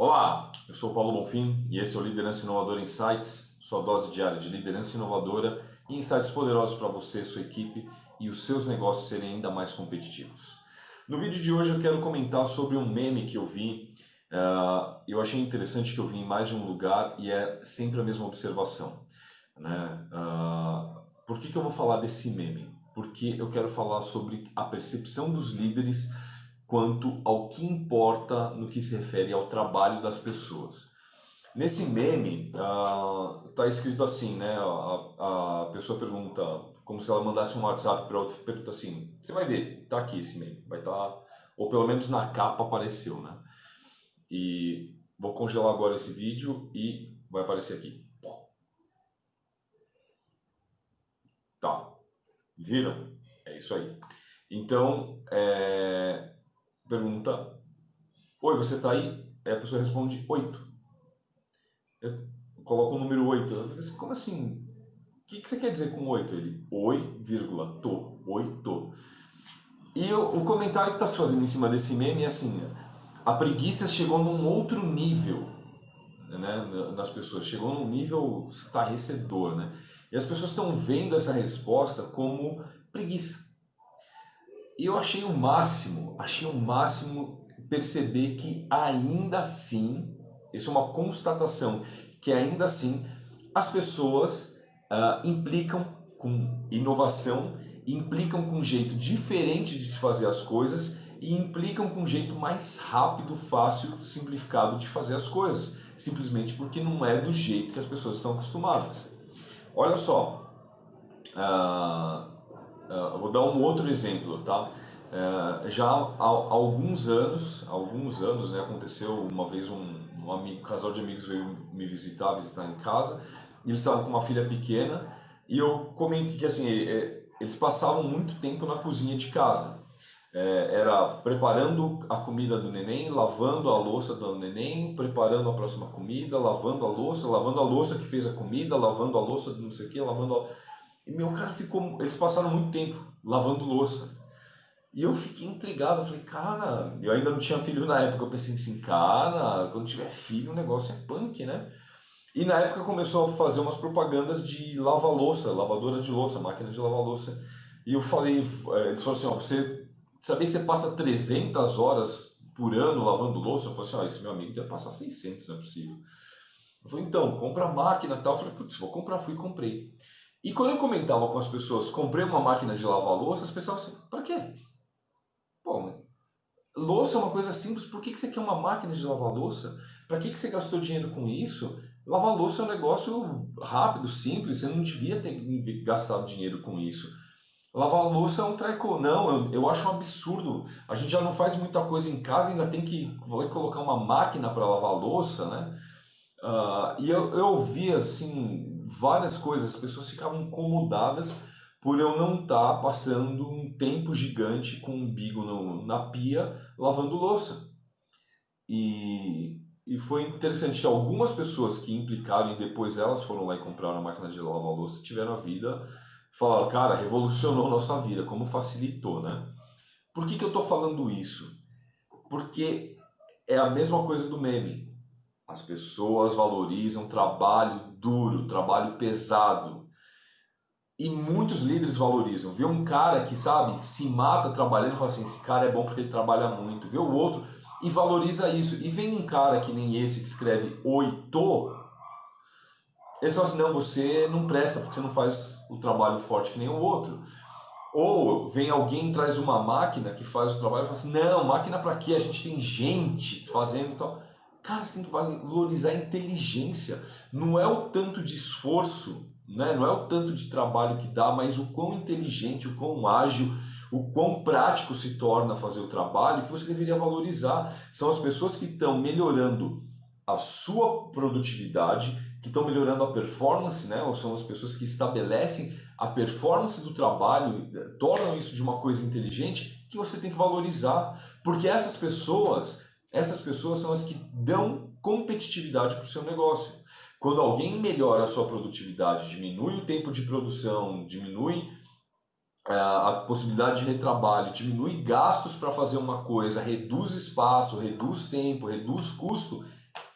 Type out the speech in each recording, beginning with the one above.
Olá, eu sou Paulo Bonfim e esse é o Liderança Inovadora Insights, sua dose diária de liderança inovadora e insights poderosos para você, sua equipe e os seus negócios serem ainda mais competitivos. No vídeo de hoje eu quero comentar sobre um meme que eu vi, uh, eu achei interessante que eu vi em mais de um lugar e é sempre a mesma observação. Né? Uh, por que, que eu vou falar desse meme? Porque eu quero falar sobre a percepção dos líderes quanto ao que importa no que se refere ao trabalho das pessoas. Nesse meme está uh, escrito assim, né? A, a pessoa pergunta, como se ela mandasse um WhatsApp para outra, pergunta assim: você vai ver, tá aqui esse meme, vai estar, tá, ou pelo menos na capa apareceu, né? E vou congelar agora esse vídeo e vai aparecer aqui. Tá, viram? É isso aí. Então, é, pergunta: Oi, você está aí? Aí a pessoa responde: Oito. Eu coloco o número oito. Eu assim, como assim? O que, que você quer dizer com oito? Ele: Oi, vírgula, tô, oito. E o, o comentário que está se fazendo em cima desse meme é assim: a preguiça chegou num outro nível né, nas pessoas, chegou num nível estarrecedor. Né? E as pessoas estão vendo essa resposta como preguiça. E eu achei o máximo, achei o máximo perceber que ainda assim, isso é uma constatação, que ainda assim as pessoas uh, implicam com inovação, implicam com um jeito diferente de se fazer as coisas e implicam com um jeito mais rápido, fácil, simplificado de fazer as coisas, simplesmente porque não é do jeito que as pessoas estão acostumadas. Olha só, uh, Uh, vou dar um outro exemplo, tá? Uh, já há, alguns anos, alguns anos, né, aconteceu uma vez um, um, amigo, um casal de amigos veio me visitar, visitar em casa, e eles estavam com uma filha pequena, e eu comentei que assim, eles passavam muito tempo na cozinha de casa. Era preparando a comida do neném, lavando a louça do neném, preparando a próxima comida, lavando a louça, lavando a louça que fez a comida, lavando a louça de não sei o que, lavando a e meu cara ficou. Eles passaram muito tempo lavando louça. E eu fiquei intrigado, eu falei, cara, eu ainda não tinha filho na época, eu pensei assim, cara, quando tiver filho o negócio é punk, né? E na época começou a fazer umas propagandas de lava-louça, lavadora de louça, máquina de lavar louça. E eu falei, eh, eles falaram assim, ó, você sabia que você passa 300 horas por ano lavando louça? Eu falei assim, ó, esse meu amigo deve passar 600, não é possível. Eu falei, então, compra a máquina e tal. Eu falei, putz, vou comprar, fui e comprei. E quando eu comentava com as pessoas, comprei uma máquina de lavar louça, as pessoas assim, pra quê? Pô, louça é uma coisa simples, por que, que você quer uma máquina de lavar louça? Pra que, que você gastou dinheiro com isso? Lavar louça é um negócio rápido, simples, você não devia ter gastado dinheiro com isso. Lavar louça é um treco, não, eu, eu acho um absurdo. A gente já não faz muita coisa em casa, ainda tem que vai colocar uma máquina para lavar louça, né? Uh, e eu, eu ouvi assim, várias coisas, as pessoas ficavam incomodadas por eu não estar tá passando um tempo gigante com um bigo no, na pia lavando louça. E, e foi interessante que algumas pessoas que implicaram e depois elas foram lá e compraram a máquina de lavar louça tiveram a vida, falaram, cara, revolucionou nossa vida, como facilitou, né? Por que, que eu estou falando isso? Porque é a mesma coisa do meme. As pessoas valorizam trabalho duro, trabalho pesado. E muitos líderes valorizam. Vê um cara que, sabe, se mata trabalhando e fala assim: esse cara é bom porque ele trabalha muito. Vê o outro e valoriza isso. E vem um cara que nem esse que escreve oito. Ele fala assim: não, você não presta porque você não faz o trabalho forte que nem o outro. Ou vem alguém e traz uma máquina que faz o trabalho e fala assim: não, máquina para quê? A gente tem gente fazendo tal. Cara, você tem que valorizar a inteligência. Não é o tanto de esforço, né? não é o tanto de trabalho que dá, mas o quão inteligente, o quão ágil, o quão prático se torna fazer o trabalho que você deveria valorizar. São as pessoas que estão melhorando a sua produtividade, que estão melhorando a performance, né? ou são as pessoas que estabelecem a performance do trabalho, tornam isso de uma coisa inteligente, que você tem que valorizar. Porque essas pessoas essas pessoas são as que dão competitividade para o seu negócio. Quando alguém melhora a sua produtividade, diminui o tempo de produção, diminui eh, a possibilidade de retrabalho, diminui gastos para fazer uma coisa, reduz espaço, reduz tempo, reduz custo,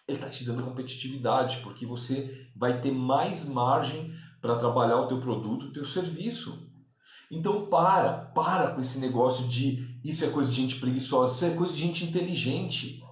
ele está te dando competitividade, porque você vai ter mais margem para trabalhar o teu produto, o teu serviço. Então para, para com esse negócio de isso é coisa de gente preguiçosa, isso é coisa de gente inteligente.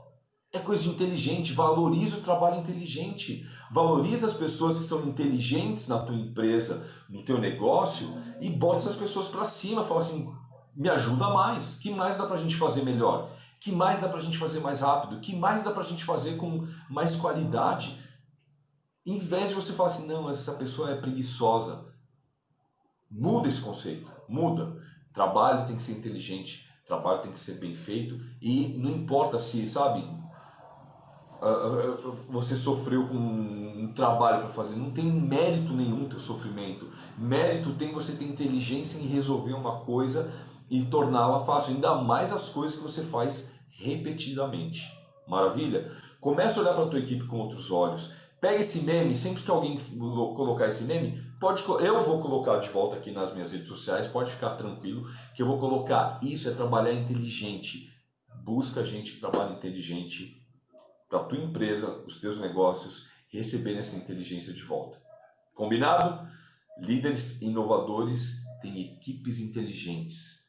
É coisa de inteligente, valoriza o trabalho inteligente, valoriza as pessoas que são inteligentes na tua empresa, no teu negócio e bota essas pessoas para cima, fala assim, me ajuda mais, que mais dá para a gente fazer melhor? que mais dá para a gente fazer mais rápido, que mais dá para a gente fazer com mais qualidade. Em vez de você falar assim, não, essa pessoa é preguiçosa. Muda esse conceito, muda. Trabalho tem que ser inteligente, trabalho tem que ser bem feito e não importa se, sabe, você sofreu com um trabalho para fazer, não tem mérito nenhum teu sofrimento. Mérito tem você ter inteligência em resolver uma coisa e torná-la fácil, ainda mais as coisas que você faz repetidamente. Maravilha? Começa a olhar para a tua equipe com outros olhos. Pega esse meme, sempre que alguém colocar esse meme, pode eu vou colocar de volta aqui nas minhas redes sociais, pode ficar tranquilo que eu vou colocar isso é trabalhar inteligente. Busca gente que trabalha inteligente para tua empresa, os teus negócios receberem essa inteligência de volta. Combinado? Líderes inovadores têm equipes inteligentes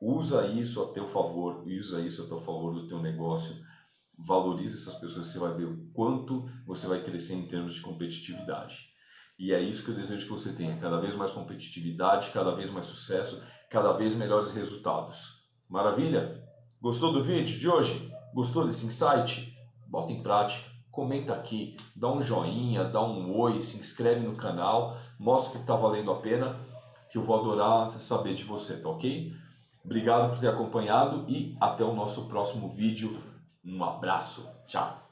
Usa isso a teu favor, usa isso a teu favor do teu negócio. Valorize essas pessoas, você vai ver o quanto você vai crescer em termos de competitividade. E é isso que eu desejo que você tenha, cada vez mais competitividade, cada vez mais sucesso, cada vez melhores resultados. Maravilha? Gostou do vídeo de hoje? Gostou desse insight? Bota em prática, comenta aqui, dá um joinha, dá um oi, se inscreve no canal, mostra que está valendo a pena, que eu vou adorar saber de você, tá ok? Obrigado por ter acompanhado e até o nosso próximo vídeo. Um abraço. Tchau.